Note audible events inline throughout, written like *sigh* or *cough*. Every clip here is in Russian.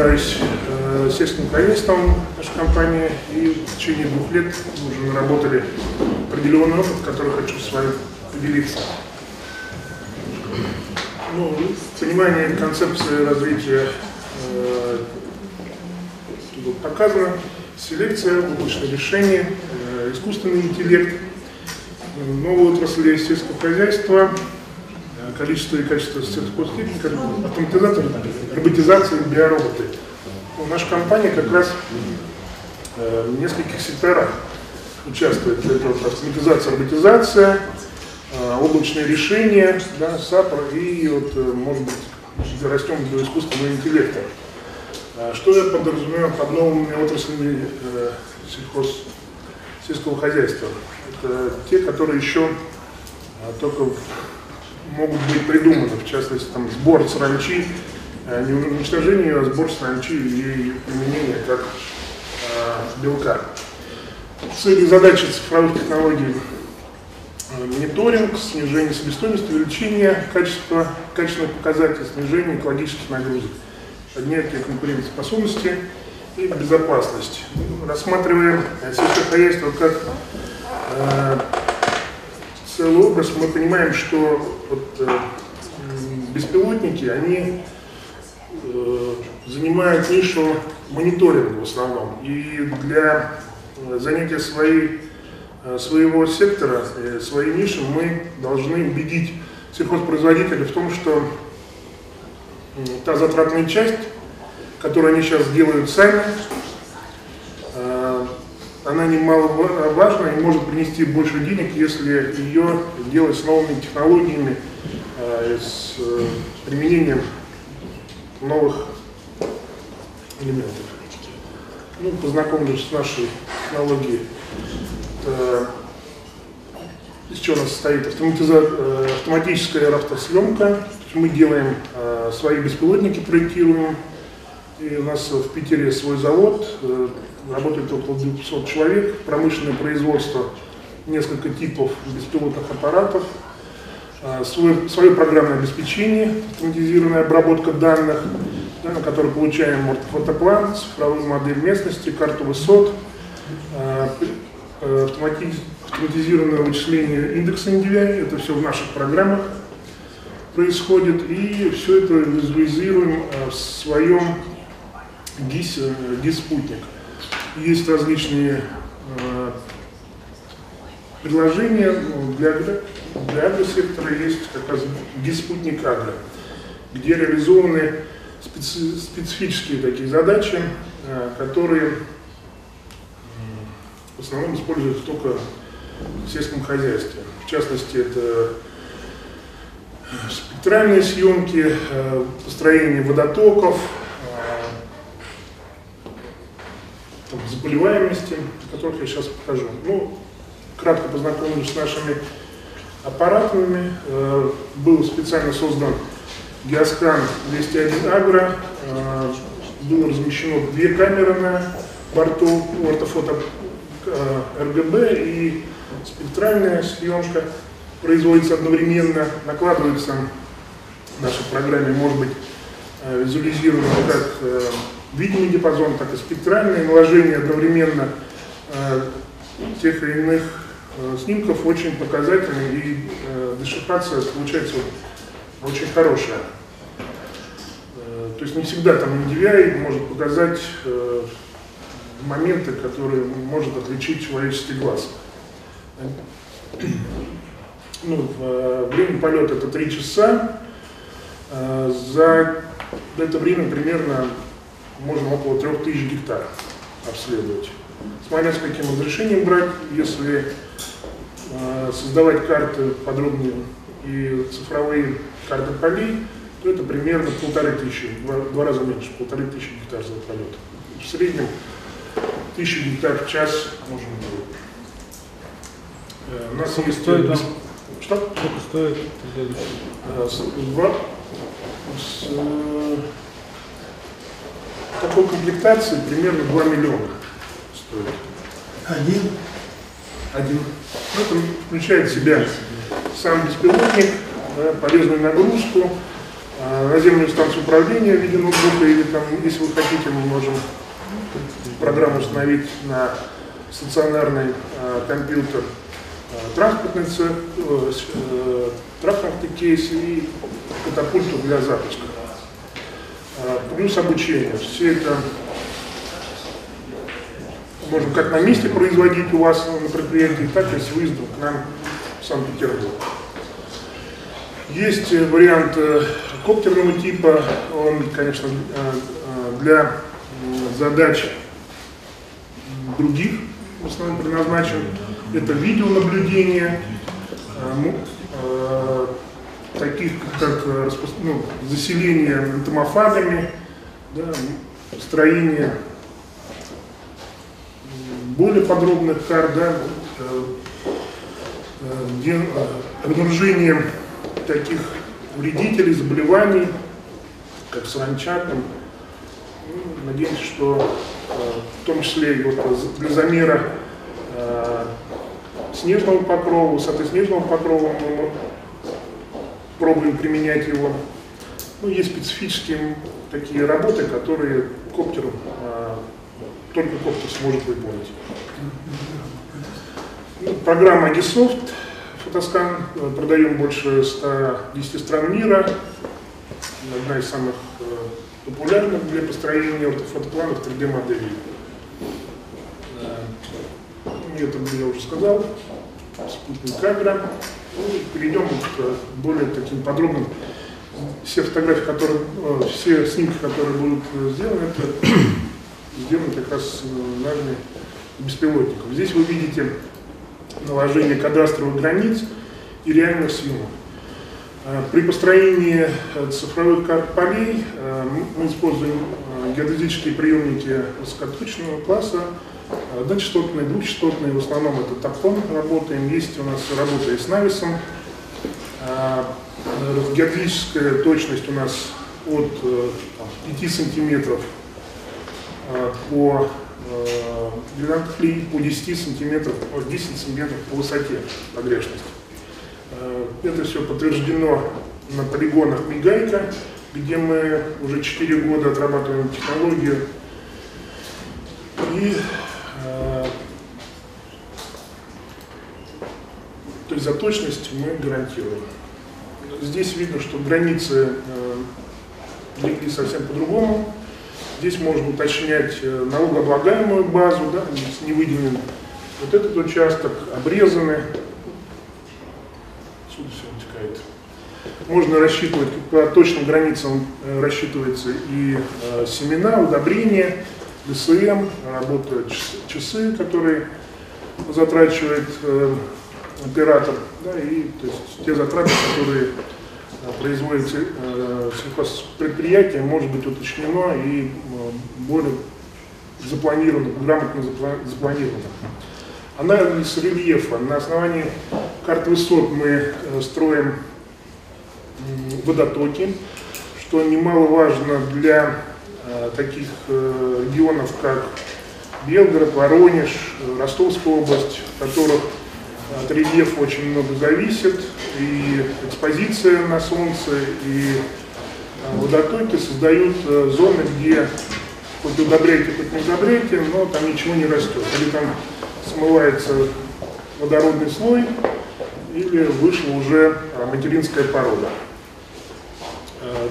занимаюсь э, сельским хозяйством нашей компании, и в течение двух лет мы уже наработали определенный опыт, который хочу с вами поделиться. Ну, понимание концепции развития э, тут показано. Селекция, облачное решение, э, искусственный интеллект, новые отрасли сельского хозяйства, количество и качество сельскохозтехники, автоматизация, роботизация биороботы. Наша компания как раз э, в нескольких секторах участвует. Это вот автоматизация, роботизация, э, облачные решения, да, SAP и вот, э, может быть, растем до искусственного интеллекта. Что я подразумеваю под новыми отраслями сельхоз, сельского хозяйства? Это те, которые еще только могут быть придуманы, в частности, там, сбор саранчи, а, не уничтожение, а сбор саранчи и ее применение как а, белка. Цели и задачи цифровых технологий мониторинг, снижение себестоимости, увеличение качества, качественных показателей, снижение экологических нагрузок поднятие конкурентоспособности и безопасность. Рассматриваем сельское хозяйство как э, целый образ, мы понимаем, что вот, э, беспилотники, они э, занимают нишу мониторинга в основном. И для э, занятия своей, э, своего сектора, своей ниши мы должны убедить сельхозпроизводителя в том, что та затратная часть, которую они сейчас делают сами, она немаловажна и может принести больше денег, если ее делать с новыми технологиями, э, с э, применением новых элементов. Ну, познакомлюсь с нашей технологией. Это, из чего нас состоит автоматическая автосъемка. Мы делаем свои беспилотники проектируем. И у нас в Питере свой завод, э, работает около 200 человек, промышленное производство, несколько типов беспилотных аппаратов, э, свое, свое программное обеспечение, автоматизированная обработка данных, да, на которой получаем фотоплан, цифровую модель местности, карту высот, э, автоматизированное вычисление индекса NDVI, это все в наших программах происходит, и все это визуализируем э, в своем э, ГИС-спутник. Есть различные э, предложения ну, для, для агросектора, есть как раз ГИС-спутник агро, где реализованы специ, специфические такие задачи, которые в основном используются только в сельском хозяйстве. В частности, это спектральные съемки, э, построение водотоков, э, там, заболеваемости, о которых я сейчас покажу. Ну, кратко познакомлюсь с нашими аппаратами. Э, был специально создан Геоскан 201 Агро. Было размещено две камеры на борту ортофото РГБ и спектральная съемка производится одновременно, накладывается в нашей программе, может быть, э, визуализировано как э, видимый диапазон, так и спектральное наложение одновременно э, тех или иных снимков очень показательный и дешифрация получается очень хорошая. То есть не всегда там NDVI может показать моменты, которые может отличить человеческий глаз ну, э, время полета это 3 часа. Э, за это время примерно можно около 3000 гектар обследовать. Смотря с каким разрешением брать, если э, создавать карты подробные и цифровые карты полей, то это примерно полторы тысячи, два, два раза меньше, полторы тысячи гектар за полет. В среднем тысячу гектар в час можем делать. У нас есть стоит что? Сколько стоит следующий? Два. С, э, такой комплектации примерно 2 миллиона стоит. Один? Один. Ну, это включает в себя сам беспилотник, да, полезную нагрузку, наземную станцию управления в виде ноутбука, или там, если вы хотите, мы можем программу установить на стационарный компьютер, транспортный, цех, транспортный кейс и катапульту для запуска. Плюс обучение. Все это можно как на месте производить у вас на предприятии, так и с выездом к нам в Санкт-Петербург. Есть вариант э, коптерного типа, он, конечно, э, э, для задач других в основном предназначен. Это видеонаблюдение, таких как ну, заселение энтомофагами, да, строение более подробных карт, да, обнаружение таких вредителей, заболеваний, как саранча, там, ну, надеемся, что э, в том числе и вот для замера э, снежного покрова, высоты снежного покрова мы пробуем применять его. Ну, есть специфические такие работы, которые коптер, э, только коптер сможет выполнить. Ну, программа Agisoft Фотоскан э, продаем больше 110 стран мира. Одна из самых э, популярных для построения ортофотопланов 3D моделей. Это я уже сказал. Спутник камера. Ну, перейдем к более таким подробным. Все фотографии, которые, э, все снимки, которые будут сделаны, это *clears throat* сделаны как раз нами беспилотников. Здесь вы видите наложения кадастровых границ и реальных съемок. При построении э, цифровых карт полей э, мы используем э, геодезические приемники высокоточного класса, одночастотные, двухчастотные, в основном это топом работаем, есть у нас работа и с нависом. А, геодезическая точность у нас от 5 сантиметров по по 10 сантиметров, 10 сантиметров по высоте погрешности. Э, это все подтверждено на полигонах Мигайка, где мы уже 4 года отрабатываем технологию. И за точность мы гарантируем. Здесь видно, что границы э, легли совсем по-другому. Здесь можно уточнять э, налогооблагаемую базу, да, здесь не выделен вот этот участок, обрезаны. Отсюда все вытекает. Можно рассчитывать, по точным границам э, рассчитывается и семена, удобрения, ДСМ, работают часы, которые затрачивает оператор, да, и то есть те затраты, которые производит э, сельхозпредприятие, может быть уточнено и э, более запланировано, грамотно запланировано. Анализ рельефа. На основании карт высот мы э, строим водотоки, что немаловажно для таких регионов, как Белгород, Воронеж, Ростовская область, в которых от рельефа очень много зависит, и экспозиция на солнце, и а, водотоки создают э, зоны, где хоть удобряйте, хоть не удобряйте, но там ничего не растет. Или там смывается водородный слой, или вышла уже а, материнская порода. Э,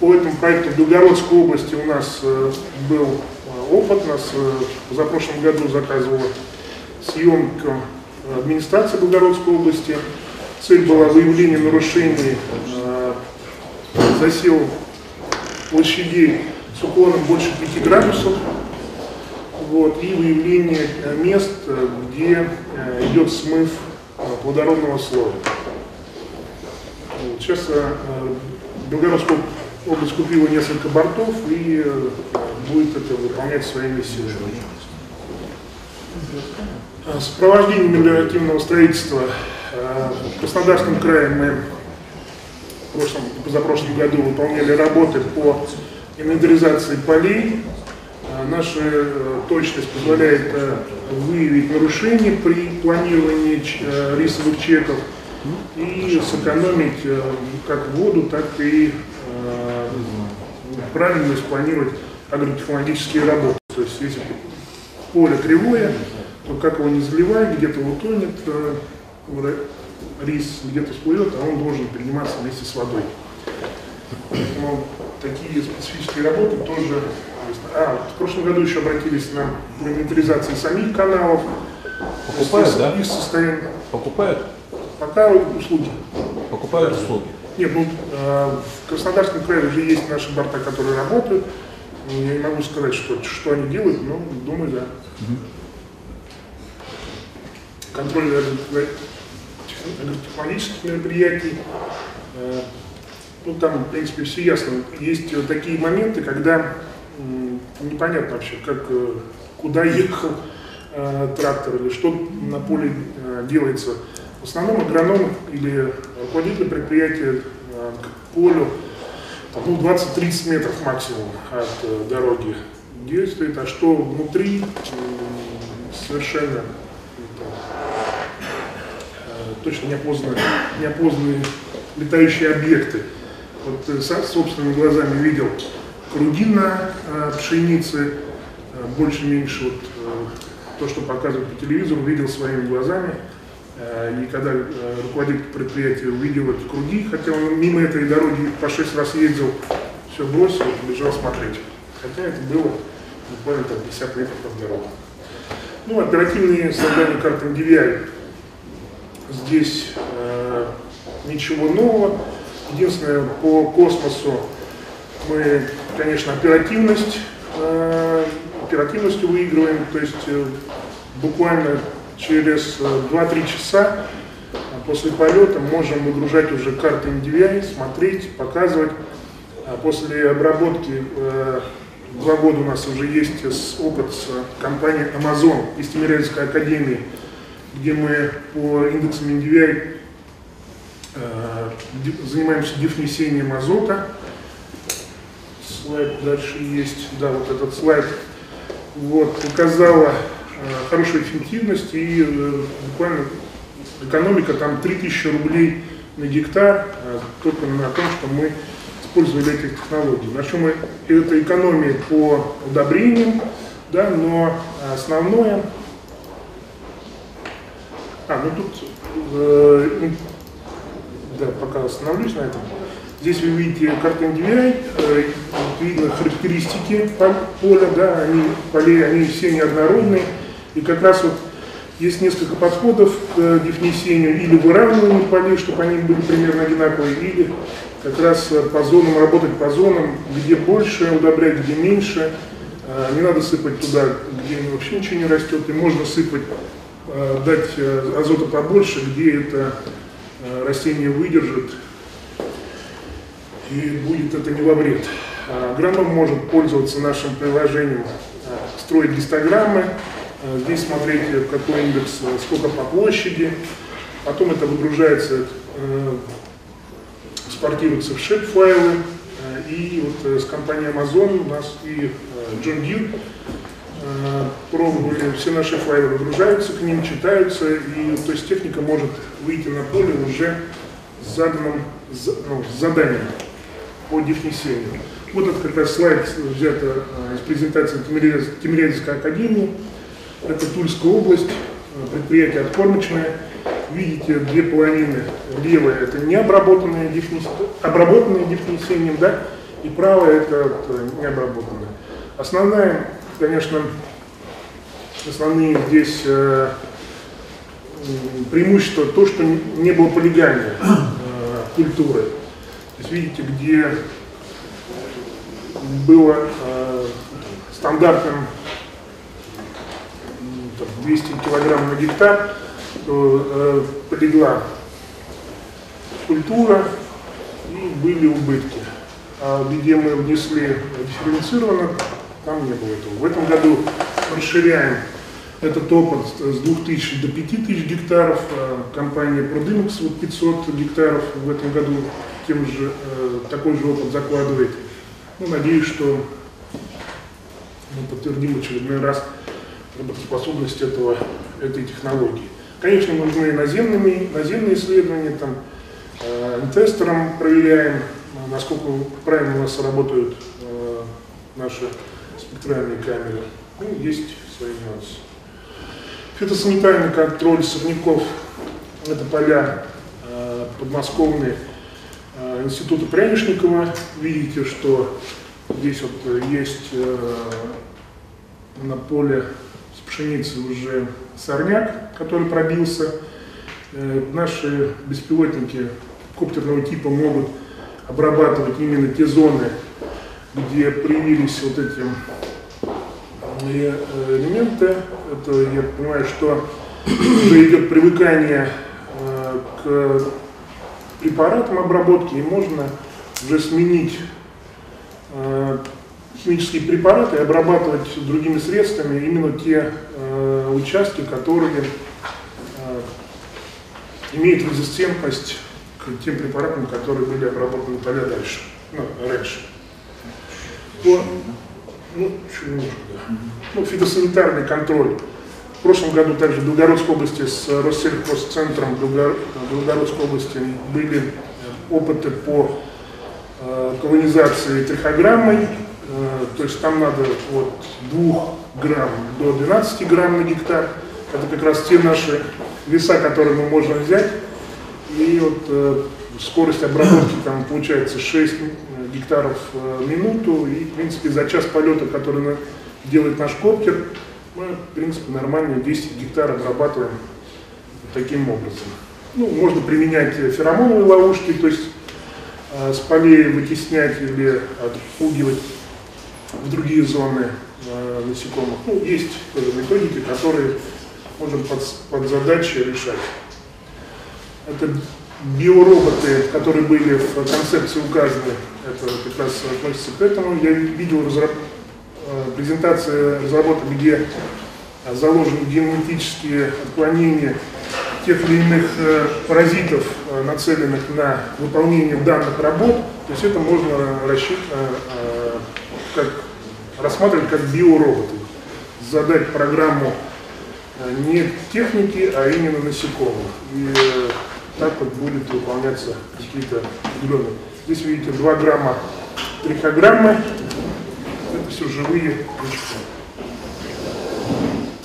по этому проекту в Белгородской области у нас э, был опыт, нас за прошлом году заказывала съемка администрации Белгородской области. Цель была выявление нарушений э, засел площадей с уклоном больше 5 градусов вот, и выявление э, мест, где э, идет смыв плодородного слоя. Сейчас Белгородская область купила несколько бортов и будет это выполнять своими силами. Э, сопровождение мелиоративного строительства э, в Краснодарском крае мы в прошлом, позапрошлом году выполняли работы по инвентаризации полей. Э, наша точность позволяет выявить нарушения при планировании рисовых чеков и сэкономить как воду, так и правильно спланировать агротехнологические работы. То есть если поле кривое, то как его не заливай, где-то утонет э, рис, где-то всплывет, а он должен приниматься вместе с водой. Поэтому такие специфические работы тоже... А, в прошлом году еще обратились на инвентаризации самих каналов. Покупают, да? Их состояние. Покупают? Пока услуги. Покупают услуги? Нет, ну, э, в Краснодарском крае уже есть наши борта, которые работают. Я не могу сказать, что, что они делают, но думаю, да. Угу. Контроль технологических мероприятий. Э, ну, там, в принципе, все ясно. Есть вот такие моменты, когда непонятно вообще, как, э, куда ехал э, трактор или что на поле э, делается. В основном агроном или руководитель предприятия э, к полю ну, 20-30 метров максимум от э, дороги действует, а что внутри совершенно э, точно неопознанные, неопознанные летающие объекты. Вот э, сам собственными глазами видел круги на э, пшенице, э, больше-меньше вот то, что показывают по телевизору, видел своими глазами. Э, и когда руководитель предприятия увидел эти круги, хотя он мимо этой дороги по шесть раз ездил, все бросил и смотреть. Хотя это было буквально там 50 метров от дороги. Ну, оперативные создания карты NDVI. Здесь э, ничего нового. Единственное, по космосу мы, конечно, оперативность, э, оперативностью выигрываем, то есть э, буквально через 2-3 э, часа после полета можем выгружать уже карты NDVI, смотреть, показывать. А после обработки э, два года у нас уже есть опыт с компанией Amazon из Тимирязевской академии, где мы по индексам NDVI э, занимаемся дефнесением азота. Слайд дальше есть, да, вот этот слайд. Вот, показала Э, хорошая эффективность и э, буквально экономика там 3000 рублей на гектар только на том, что мы использовали эти технологии. На чем это экономия по удобрениям, да, но основное, а, ну тут, э, ну, да, пока остановлюсь на этом. Здесь вы видите карту NDVI, э, видно характеристики поля, да, они, полей, они все неоднородные. И как раз вот есть несколько подходов к э, дефнесению или выравниванию полей, чтобы они были примерно одинаковые, или как раз э, по зонам, работать по зонам, где больше удобрять, где меньше. Э, не надо сыпать туда, где вообще ничего не растет, и можно сыпать, дать азота побольше, где это растение выдержит, и будет это не во вред. Агроном может пользоваться нашим приложением, строить гистограммы, Э, здесь смотрите, какой индекс, э, сколько по площади. Потом это выгружается, э, экспортируется в шип-файлы. И вот с компанией Amazon у нас и John Deere пробовали, все наши файлы выгружаются к ним, читаются, и то есть техника может выйти на поле уже с заданным ну, с заданием по дефнесению. Вот это как раз слайд взят из презентации Тимирязевской академии. Это Тульская область, предприятие откормочное. Видите, две половины. Левая это не обработанное дефнесением, обработанное дефнесением, да, и правая это необработанное. Основная, конечно, основные здесь э, преимущества то, что не было полигамия э, культуры. То есть видите, где было э, стандартным 200 килограмм на гектар, то э, полегла культура и были убытки. А где мы внесли дифференцированно, там не было этого. В этом году расширяем этот опыт с 2000 до 5000 гектаров. А компания Продымекс вот 500 гектаров в этом году тем же, э, такой же опыт закладывает. Ну, надеюсь, что мы подтвердим очередной раз работоспособность этого, этой технологии. Конечно, нужны наземные, наземные исследования, там, э, тестером проверяем, насколько правильно у нас работают э, наши спектральные камеры. Ну, есть свои нюансы. Фитосанитарный контроль сорняков – это поля э, подмосковные э, института Прянишникова. Видите, что здесь вот есть э, на поле с пшеницей уже сорняк, который пробился. Э, наши беспилотники коптерного типа могут обрабатывать именно те зоны, где проявились вот эти э, элементы. Это я понимаю, что уже идет привыкание э, к препаратам обработки, и можно уже сменить э, химические препараты и обрабатывать другими средствами именно те участки, которые имеют резистентность к тем препаратам, которые были обработаны поля дальше, ну, раньше. По, ну, чуть немножко, да. Ну, фитосанитарный контроль. В прошлом году также в Белгородской области с Россельхозцентром Белгородской области были опыты по э, колонизации трихограммой. Э, то есть там надо от 2 грамм до 12 грамм на гектар. Это как раз те наши веса, которые мы можем взять и вот э, скорость обработки там получается 6 э, гектаров э, в минуту, и в принципе за час полета, который делает наш коптер, мы в принципе нормально 10 гектаров обрабатываем таким образом. Ну, можно применять феромоновые ловушки, то есть э, с полей вытеснять или отпугивать в другие зоны э, насекомых. Ну, есть тоже методики, которые можем под, под задачи решать. Это биороботы, которые были в концепции указаны, это как раз относится к этому. Я видел разраб... Э, презентации разработок, где заложены генетические отклонения тех или иных э, паразитов, э, нацеленных на выполнение данных работ. То есть это можно рассчитать, как, рассматривать как биороботы. Задать программу не техники, а именно насекомых. И так вот будет выполняться какие-то определенные. Здесь видите 2 грамма трихограммы, это все живые вещества.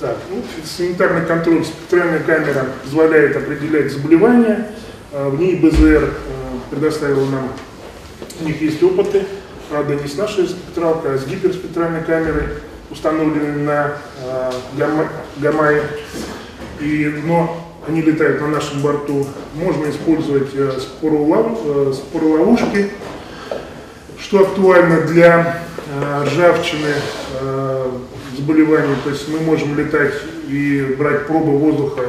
Так, ну, санитарный контроль, спектральная камера позволяет определять заболевания, а, в ней БЗР э, предоставил нам, у них есть опыты, правда не с нашей спектралкой, а с гиперспектральной камерой, установленной на э, Гамае. И, но они летают на нашем борту. Можно использовать э, э, спороловушки, что актуально для э, ржавчины, заболеваний. То есть мы можем летать и брать пробы воздуха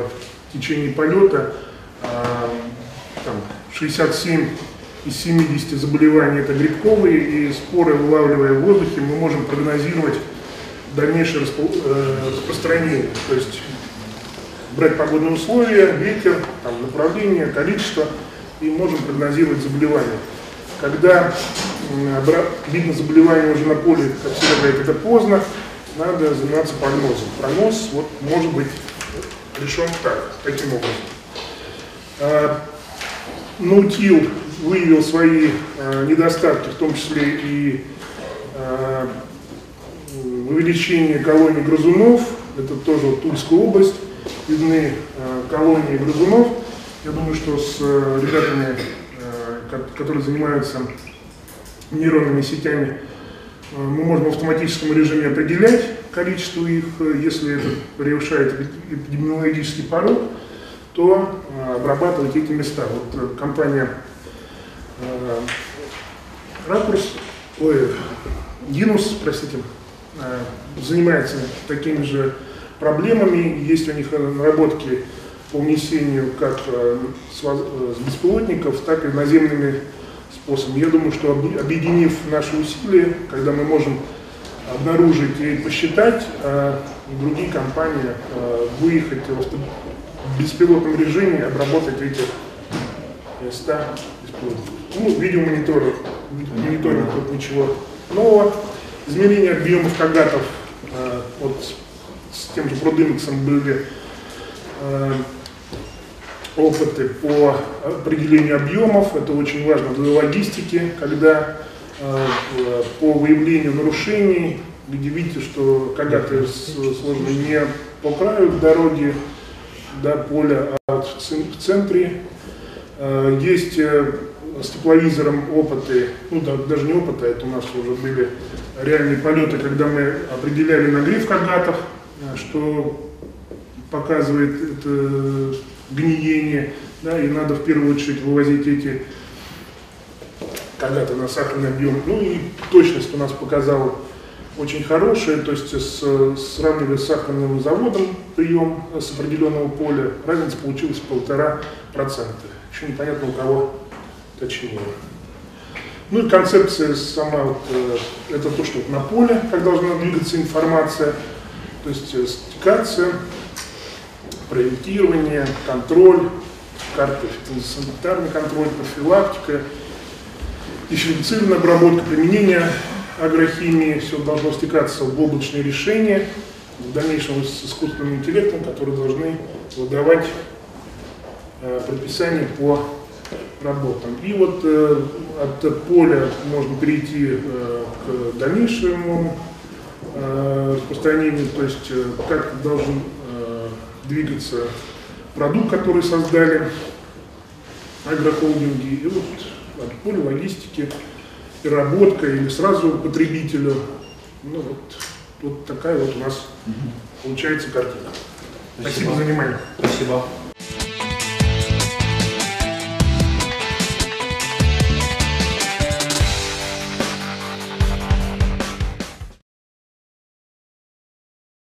в течение полета. Там, 67 из 70 заболеваний это грибковые, и споры, вылавливая в воздухе, мы можем прогнозировать дальнейшее распространение. То есть брать погодные условия, ветер, там, направление, количество, и можем прогнозировать заболевание. Когда видно заболевание уже на поле, как всегда говорят, это поздно, надо заниматься прогнозом. Прогноз вот, может быть решен так, таким образом. А, Наутил выявил свои а, недостатки, в том числе и а, увеличение колонии грызунов, это тоже Тульская область, видны э, колонии грызунов. Я думаю, что с э, ребятами, э, которые занимаются нейронными сетями, мы можем в автоматическом режиме определять количество их, если это превышает эпидемиологический порог, то обрабатывать эти места. Вот компания Ракурс, ой, Динус, простите, занимается такими же проблемами. Есть у них наработки по внесению как э, э, с беспилотников, так и наземными способами. Я думаю, что объединив наши усилия, когда мы можем обнаружить и посчитать, а другие компании э, выехать в беспилотном режиме, обработать эти места беспилотников. Ну, видеомониторинг, мониторинг тут ничего нового. Измерение объемов кагатов от с тем же Продымексом были э, опыты по определению объемов. Это очень важно для логистики, когда э, по выявлению нарушений, где видите, что когда-то сложно не по краю дороги, до поля, а в центре. Э, есть с тепловизором опыты, ну да, даже не опыты, а это у нас уже были реальные полеты, когда мы определяли нагрев кагатов, что показывает это гниение, да, и надо в первую очередь вывозить эти когда-то на сахарный объем. Ну и точность у нас показала очень хорошая, то есть с, сравнивая с сахарным заводом прием с определенного поля, разница получилась полтора процента. Еще непонятно у кого точнее. Ну и концепция сама, вот, э, это то, что на поле, как должна двигаться информация, то есть э, стикация, проектирование, контроль, карта санитарный контроль, профилактика, дифференцированная обработка, применение агрохимии, все должно стекаться в облачные решения, в дальнейшем с искусственным интеллектом, которые должны выдавать э, предписания по работам. И вот э, от поля можно перейти э, к дальнейшему распространению, то есть э, как должен э, двигаться продукт, который создали агрохолдинги, и вот от поля логистики, переработка или сразу потребителю. Ну вот, вот такая вот у нас получается картина. Спасибо, Спасибо за внимание. Спасибо.